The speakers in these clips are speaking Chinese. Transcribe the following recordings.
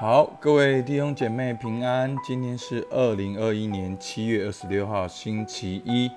好，各位弟兄姐妹平安。今天是二零二一年七月二十六号，星期一，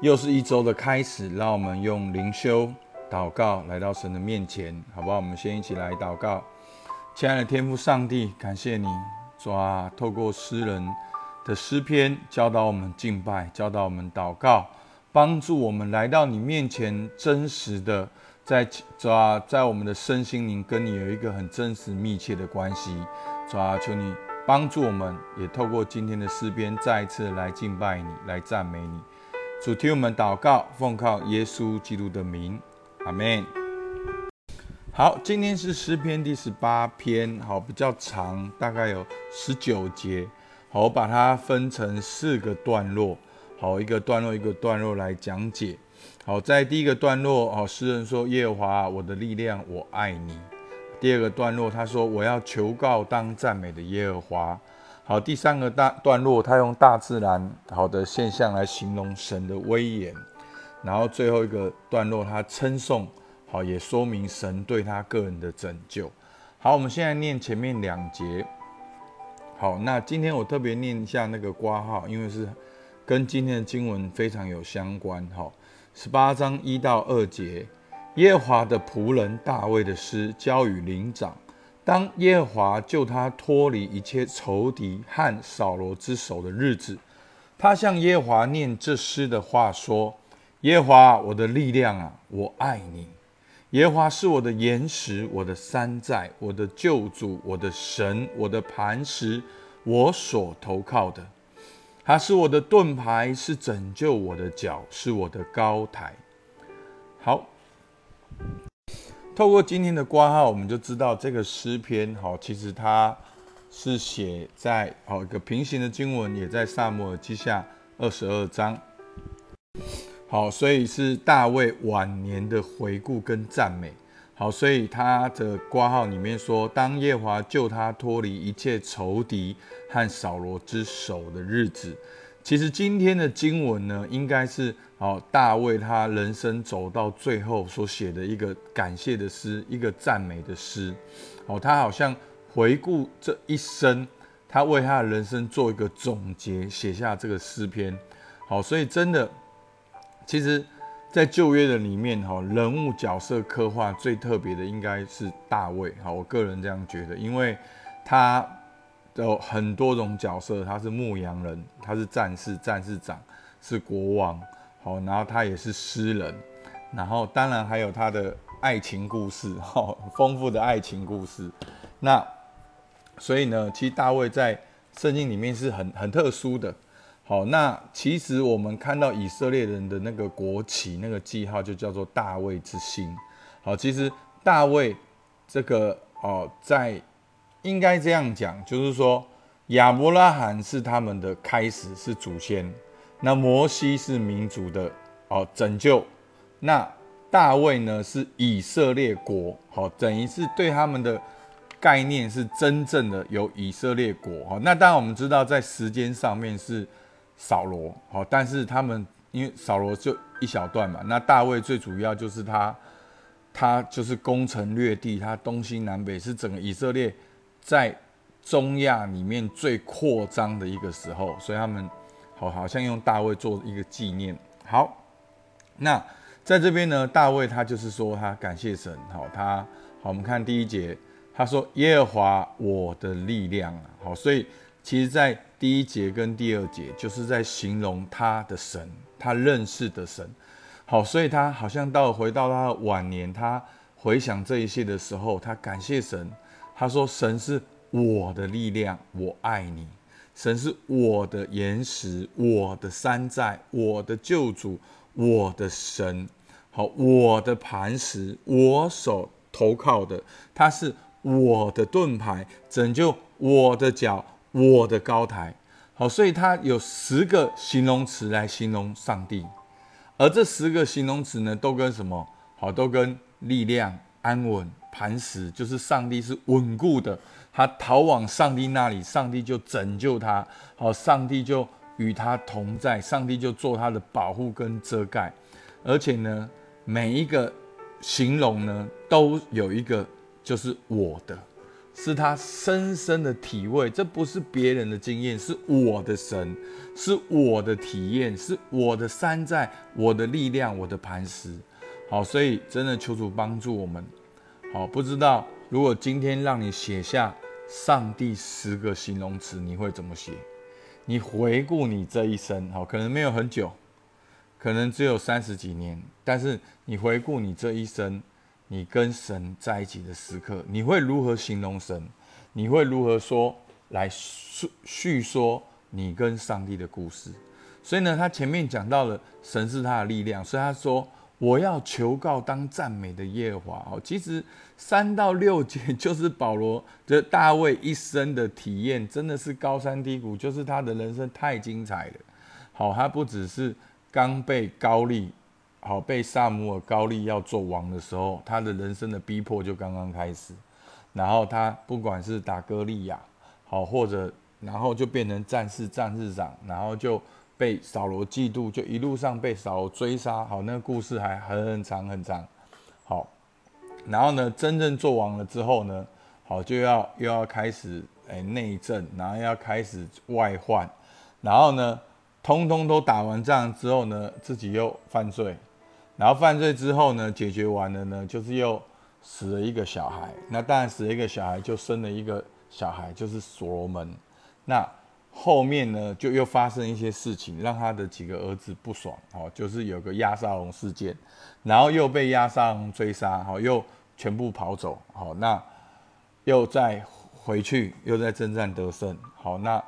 又是一周的开始。让我们用灵修祷告来到神的面前，好不好？我们先一起来祷告。亲爱的天父上帝，感谢你，主啊，透过诗人的诗篇教导我们敬拜，教导我们祷告，帮助我们来到你面前，真实的。在抓，在我们的身心灵跟你有一个很真实密切的关系，主啊，求你帮助我们，也透过今天的诗篇再一次来敬拜你，来赞美你。主听我们祷告，奉靠耶稣基督的名，阿门。好，今天是诗篇第十八篇，好比较长，大概有十九节。好，我把它分成四个段落，好，一个段落一个段落来讲解。好，在第一个段落，哦，诗人说：“耶和华，我的力量，我爱你。”第二个段落，他说：“我要求告当赞美的耶和华。”好，第三个大段落，他用大自然好的现象来形容神的威严。然后最后一个段落，他称颂，好，也说明神对他个人的拯救。好，我们现在念前面两节。好，那今天我特别念一下那个挂号，因为是跟今天的经文非常有相关。好。十八章一到二节，耶和华的仆人大卫的诗，交与灵长。当耶和华救他脱离一切仇敌和扫罗之手的日子，他向耶和华念这诗的话说：“耶和华，我的力量啊，我爱你。耶和华是我的岩石，我的山寨，我的救主，我的神，我的磐石，我所投靠的。”他是我的盾牌，是拯救我的脚，是我的高台。好，透过今天的挂号，我们就知道这个诗篇，好，其实它是写在好一个平行的经文，也在萨摩尔记下二十二章。好，所以是大卫晚年的回顾跟赞美。好，所以他的挂号里面说，当耶华救他脱离一切仇敌和扫罗之手的日子，其实今天的经文呢，应该是好大卫他人生走到最后所写的一个感谢的诗，一个赞美的诗。哦，他好像回顾这一生，他为他的人生做一个总结，写下这个诗篇。好，所以真的，其实。在旧约的里面，哈人物角色刻画最特别的应该是大卫，哈，我个人这样觉得，因为他有很多种角色，他是牧羊人，他是战士、战士长，是国王，好，然后他也是诗人，然后当然还有他的爱情故事，哈，丰富的爱情故事。那所以呢，其实大卫在圣经里面是很很特殊的。好，那其实我们看到以色列人的那个国旗，那个记号就叫做大卫之星。好，其实大卫这个哦，在应该这样讲，就是说亚伯拉罕是他们的开始，是祖先。那摩西是民族的哦拯救。那大卫呢是以色列国，好，等于是对他们的概念是真正的有以色列国。哈，那当然我们知道在时间上面是。扫罗好，但是他们因为扫罗就一小段嘛，那大卫最主要就是他，他就是攻城略地，他东西南北是整个以色列在中亚里面最扩张的一个时候，所以他们好好像用大卫做一个纪念。好，那在这边呢，大卫他就是说他感谢神，好，他好，我们看第一节，他说耶和华我的力量啊，好，所以其实在第一节跟第二节就是在形容他的神，他认识的神。好，所以他好像到回到他的晚年，他回想这一切的时候，他感谢神。他说：“神是我的力量，我爱你。神是我的岩石，我的山寨，我的救主，我的神。好，我的磐石，我所投靠的，他是我的盾牌，拯救我的脚。”我的高台，好，所以它有十个形容词来形容上帝，而这十个形容词呢，都跟什么？好，都跟力量、安稳、磐石，就是上帝是稳固的，他逃往上帝那里，上帝就拯救他，好，上帝就与他同在，上帝就做他的保护跟遮盖，而且呢，每一个形容呢，都有一个就是我的。是他深深的体会，这不是别人的经验，是我的神，是我的体验，是我的山寨，我的力量，我的磐石。好，所以真的求主帮助我们。好，不知道如果今天让你写下上帝十个形容词，你会怎么写？你回顾你这一生，好，可能没有很久，可能只有三十几年，但是你回顾你这一生，你跟神在一起的时刻，你会如何形容神？你会如何说来叙叙说你跟上帝的故事？所以呢，他前面讲到了神是他的力量，所以他说。我要求告当赞美的耶和华哦，其实三到六节就是保罗的大卫一生的体验，真的是高山低谷，就是他的人生太精彩了。好，他不只是刚被高利，好被萨姆尔高利要做王的时候，他的人生的逼迫就刚刚开始。然后他不管是打歌利亚，好或者然后就变成战士战士长，然后就。被扫罗嫉妒，就一路上被扫罗追杀。好，那个故事还很长很长。好，然后呢，真正做完了之后呢，好就要又要开始哎内政，然后要开始外患，然后呢，通通都打完仗之后呢，自己又犯罪，然后犯罪之后呢，解决完了呢，就是又死了一个小孩。那当然死了一个小孩，就生了一个小孩，就是所罗门。那后面呢，就又发生一些事情，让他的几个儿子不爽，哦，就是有个亚沙龙事件，然后又被亚沙龙追杀，好，又全部跑走，好，那又再回去，又在征战得胜，好，那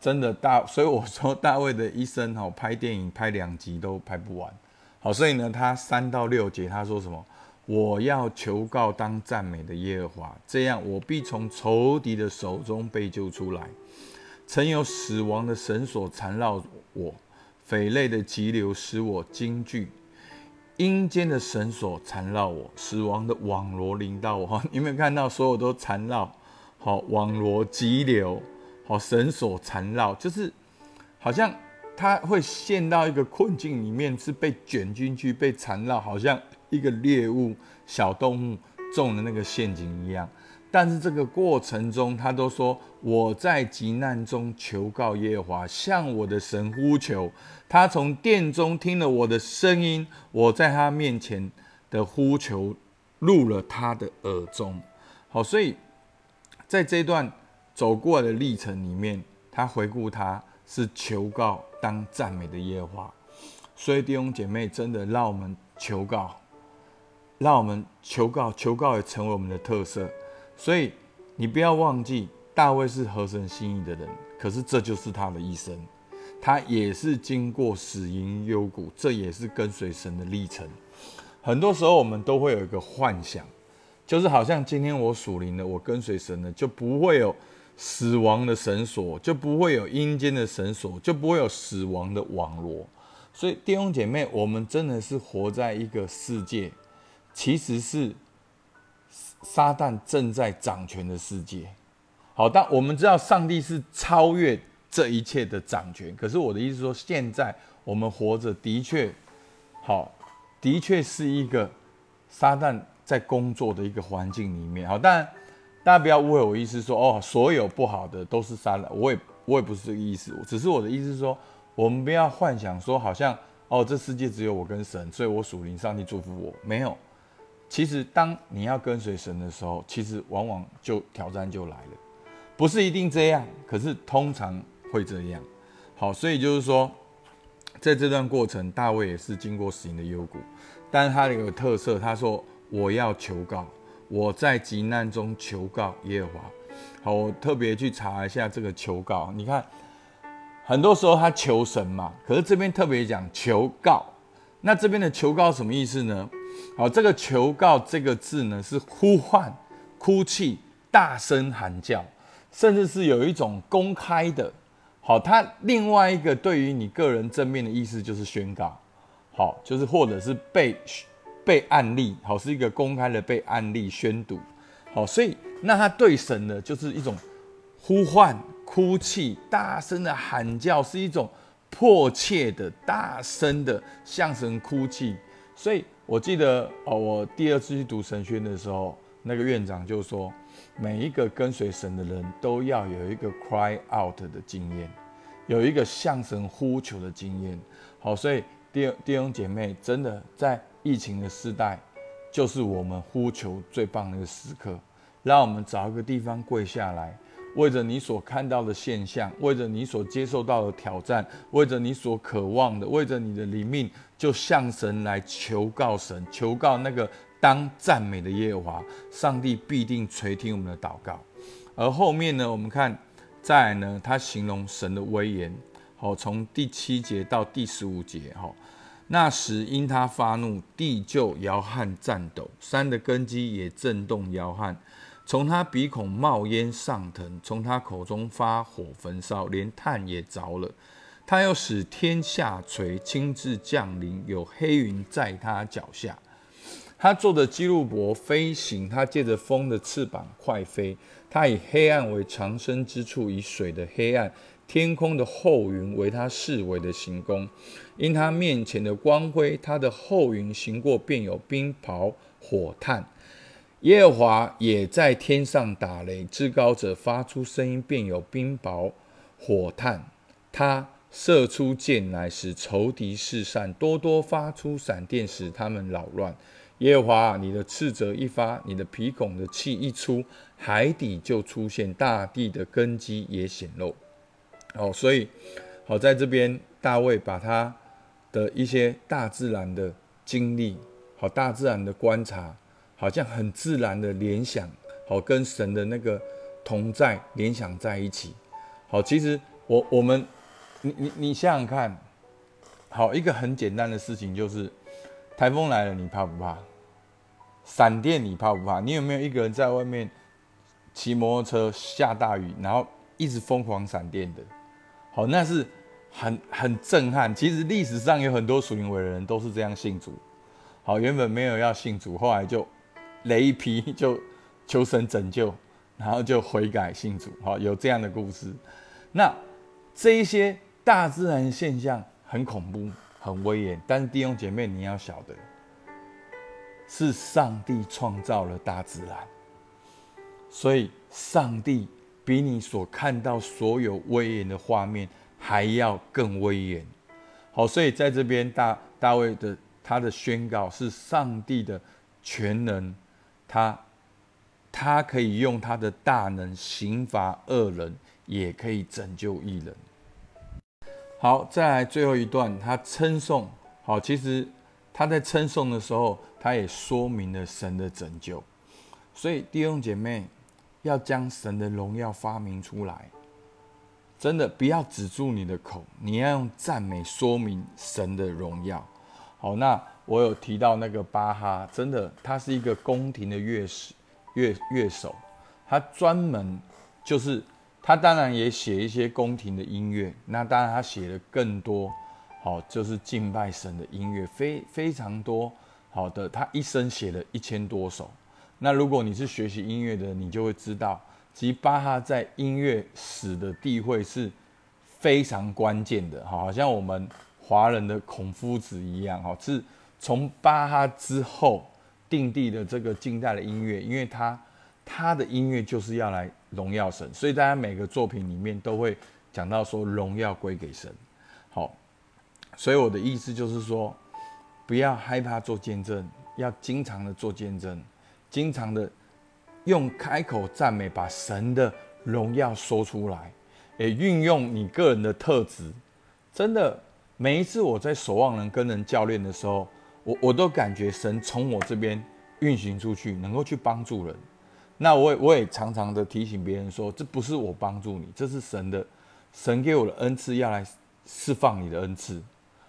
真的大，所以我说大卫的一生，哈，拍电影拍两集都拍不完，好，所以呢，他三到六节他说什么？我要求告当赞美的耶和华，这样我必从仇敌的手中被救出来。曾有死亡的绳索缠绕我，匪类的急流使我惊惧，阴间的绳索缠绕我，死亡的网罗临到我。哈，有没有看到所有都缠绕？好，网罗急流，好，绳索缠绕，就是好像他会陷到一个困境里面，是被卷进去，被缠绕，好像一个猎物、小动物中的那个陷阱一样。但是这个过程中，他都说我在急难中求告耶和华，向我的神呼求。他从殿中听了我的声音，我在他面前的呼求入了他的耳中。好，所以在这段走过的历程里面，他回顾他是求告当赞美的耶和华。所以弟兄姐妹，真的让我们求告，让我们求告，求告也成为我们的特色。所以你不要忘记，大卫是合神心意的人，可是这就是他的一生，他也是经过死荫幽谷，这也是跟随神的历程。很多时候我们都会有一个幻想，就是好像今天我属灵的，我跟随神的，就不会有死亡的绳索，就不会有阴间的绳索，就不会有死亡的网络。所以弟兄姐妹，我们真的是活在一个世界，其实是。撒旦正在掌权的世界，好，但我们知道上帝是超越这一切的掌权。可是我的意思说，现在我们活着的确好，的确是一个撒旦在工作的一个环境里面。好，但大家不要误会我意思说，哦，所有不好的都是撒旦。我也我也不是这个意思，只是我的意思是说，我们不要幻想说，好像哦，这世界只有我跟神，所以我属灵，上帝祝福我，没有。其实，当你要跟随神的时候，其实往往就挑战就来了，不是一定这样，可是通常会这样。好，所以就是说，在这段过程，大卫也是经过死荫的幽谷，但是他有个特色，他说：“我要求告，我在急难中求告耶和华。”好，我特别去查一下这个求告，你看，很多时候他求神嘛，可是这边特别讲求告，那这边的求告什么意思呢？好，这个求告这个字呢，是呼唤、哭泣、大声喊叫，甚至是有一种公开的。好，它另外一个对于你个人正面的意思就是宣告，好，就是或者是被被案例，好，是一个公开的被案例宣读。好，所以那他对神呢，就是一种呼唤、哭泣、大声的喊叫，是一种迫切的、大声的向神哭泣。所以。我记得哦，我第二次去读神宣的时候，那个院长就说：“每一个跟随神的人都要有一个 cry out 的经验，有一个向神呼求的经验。好，所以弟弟兄姐妹，真的在疫情的时代，就是我们呼求最棒的一个时刻。让我们找一个地方跪下来，为着你所看到的现象，为着你所接受到的挑战，为着你所渴望的，为着你的灵命，就向神来求告神，求告那个。当赞美的耶和华，上帝必定垂听我们的祷告。而后面呢，我们看再来呢，他形容神的威严。好，从第七节到第十五节，哈，那时因他发怒，地就摇撼颤抖，山的根基也震动摇撼。从他鼻孔冒烟上腾，从他口中发火焚烧，连炭也着了。他要使天下垂，亲自降临，有黑云在他脚下。他坐着基路伯飞行，他借着风的翅膀快飞。他以黑暗为藏身之处，以水的黑暗、天空的厚云为他视为的行宫。因他面前的光辉，他的后云行过，便有冰雹、火炭。耶和华也在天上打雷，至高者发出声音，便有冰雹、火炭。他射出箭来，使仇敌四散；多多发出闪电，使他们扰乱。耶和华，你的斥责一发，你的鼻孔的气一出，海底就出现，大地的根基也显露。哦，所以好在这边，大卫把他的一些大自然的经历，好大自然的观察，好像很自然的联想，好跟神的那个同在联想在一起。好，其实我我们，你你你想想看，好一个很简单的事情就是，台风来了，你怕不怕？闪电你怕不怕？你有没有一个人在外面骑摩托车下大雨，然后一直疯狂闪电的？好，那是很很震撼。其实历史上有很多属灵伟人都是这样信主。好，原本没有要信主，后来就雷一批 就求神拯救，然后就悔改信主。好，有这样的故事。那这一些大自然现象很恐怖、很威严，但是弟兄姐妹你要晓得。是上帝创造了大自然，所以上帝比你所看到所有威严的画面还要更威严。好，所以在这边大大卫的他的宣告是上帝的全能，他他可以用他的大能刑罚恶人，也可以拯救一人。好，再来最后一段，他称颂。好，其实他在称颂的时候。他也说明了神的拯救，所以弟兄姐妹要将神的荣耀发明出来，真的不要止住你的口，你要用赞美说明神的荣耀。好，那我有提到那个巴哈，真的他是一个宫廷的乐师乐乐手，他专门就是他当然也写一些宫廷的音乐，那当然他写的更多，好就是敬拜神的音乐，非非常多。好的，他一生写了一千多首。那如果你是学习音乐的，你就会知道，其实巴哈在音乐史的地位是非常关键的。好像我们华人的孔夫子一样，哈，是从巴哈之后定地的这个近代的音乐，因为他他的音乐就是要来荣耀神，所以大家每个作品里面都会讲到说荣耀归给神。好，所以我的意思就是说。不要害怕做见证，要经常的做见证，经常的用开口赞美，把神的荣耀说出来，也运用你个人的特质。真的，每一次我在守望人跟人教练的时候，我我都感觉神从我这边运行出去，能够去帮助人。那我也我也常常的提醒别人说，这不是我帮助你，这是神的，神给我的恩赐要来释放你的恩赐。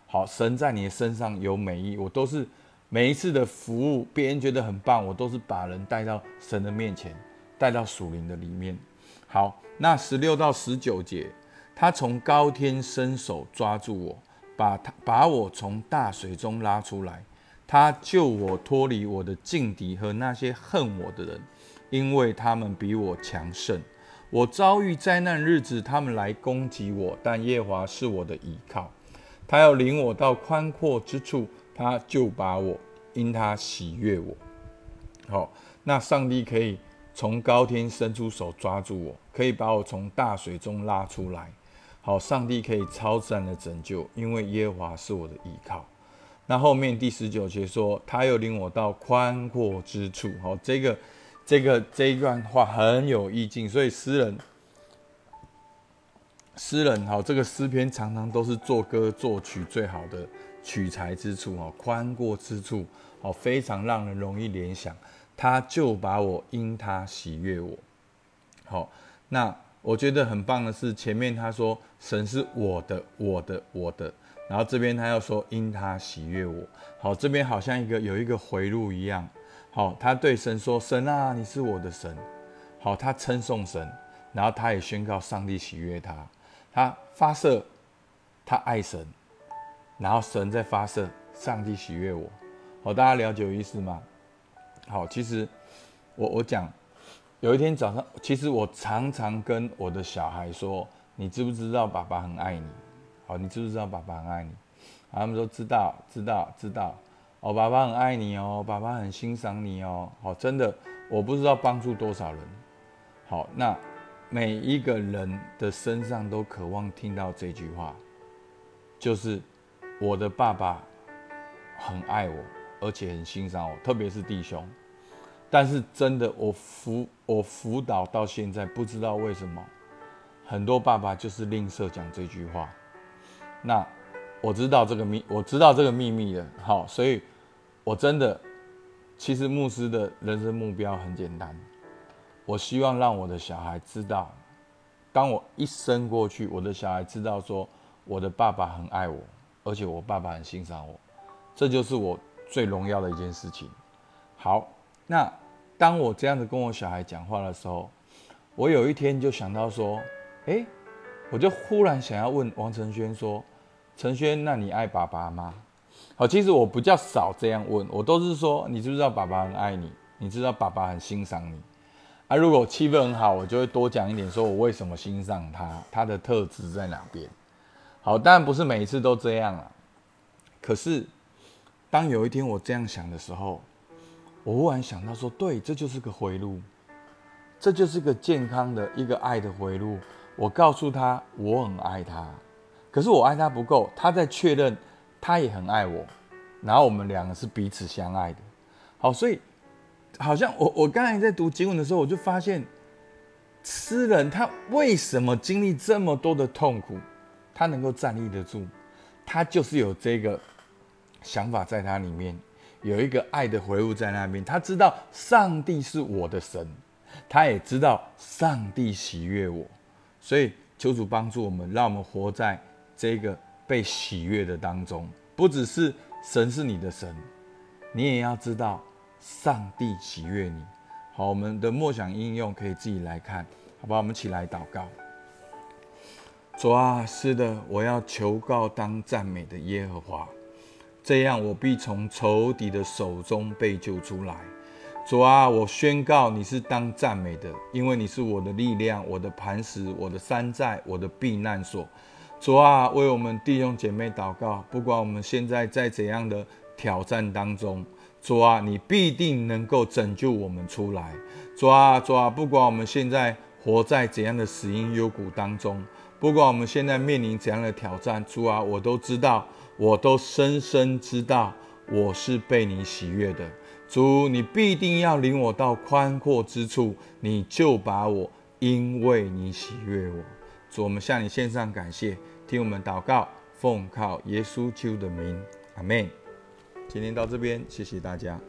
好，神在你的身上有美意，我都是每一次的服务，别人觉得很棒，我都是把人带到神的面前，带到属灵的里面。好，那十六到十九节，他从高天伸手抓住我，把他把我从大水中拉出来，他救我脱离我的劲敌和那些恨我的人，因为他们比我强盛。我遭遇灾难日子，他们来攻击我，但耶华是我的依靠。他要领我到宽阔之处，他就把我因他喜悦我。好，那上帝可以从高天伸出手抓住我，可以把我从大水中拉出来。好，上帝可以超自然的拯救，因为耶和华是我的依靠。那后面第十九节说，他又领我到宽阔之处。好，这个、这个这一段话很有意境，所以诗人、诗人好，这个诗篇常常都是作歌作曲最好的取材之处。哦，宽阔之处，哦，非常让人容易联想。他就把我因他喜悦我。好，那。我觉得很棒的是，前面他说神是我的、我的、我的，然后这边他要说因他喜悦我。好，这边好像一个有一个回路一样。好，他对神说：“神啊，你是我的神。”好，他称颂神，然后他也宣告上帝喜悦他。他发射，他爱神，然后神在发射，上帝喜悦我。好，大家了解意思吗？好，其实我我讲。有一天早上，其实我常常跟我的小孩说：“你知不知道爸爸很爱你？好，你知不知道爸爸很爱你？”他们说：“知道，知道，知道。”哦，爸爸很爱你哦，爸爸很欣赏你哦。好，真的，我不知道帮助多少人。好，那每一个人的身上都渴望听到这句话，就是我的爸爸很爱我，而且很欣赏我，特别是弟兄。但是真的，我辅我辅导到现在，不知道为什么，很多爸爸就是吝啬讲这句话。那我知道这个秘，我知道这个秘密的，好，所以我真的，其实牧师的人生目标很简单，我希望让我的小孩知道，当我一生过去，我的小孩知道说，我的爸爸很爱我，而且我爸爸很欣赏我，这就是我最荣耀的一件事情。好，那。当我这样子跟我小孩讲话的时候，我有一天就想到说，哎，我就忽然想要问王承轩说：“承轩，那你爱爸爸吗？”好，其实我比较少这样问，我都是说：“你知不知道爸爸很爱你？你知道爸爸很欣赏你？”啊，如果气氛很好，我就会多讲一点，说我为什么欣赏他，他的特质在哪边。好，当然不是每一次都这样啊。可是，当有一天我这样想的时候，我忽然想到说，对，这就是个回路，这就是个健康的一个爱的回路。我告诉他，我很爱他，可是我爱他不够，他在确认他也很爱我，然后我们两个是彼此相爱的。好，所以好像我我刚才在读经文的时候，我就发现，诗人他为什么经历这么多的痛苦，他能够站立得住，他就是有这个想法在他里面。有一个爱的回路在那边，他知道上帝是我的神，他也知道上帝喜悦我，所以求主帮助我们，让我们活在这个被喜悦的当中。不只是神是你的神，你也要知道上帝喜悦你。好，我们的默想应用可以自己来看，好吧？我们起来祷告。主啊，是的，我要求告当赞美的耶和华。这样，我必从仇敌的手中被救出来。主啊，我宣告你是当赞美的，因为你是我的力量、我的磐石、我的山寨、我的避难所。主啊，为我们弟兄姐妹祷告，不管我们现在在怎样的挑战当中，主啊，你必定能够拯救我们出来。主啊，主啊，不管我们现在活在怎样的死因幽谷当中，不管我们现在面临怎样的挑战，主啊，我都知道。我都深深知道，我是被你喜悦的，主，你必定要领我到宽阔之处，你就把我，因为你喜悦我，主，我们向你献上感谢，听我们祷告，奉靠耶稣基督的名，阿门。今天到这边，谢谢大家。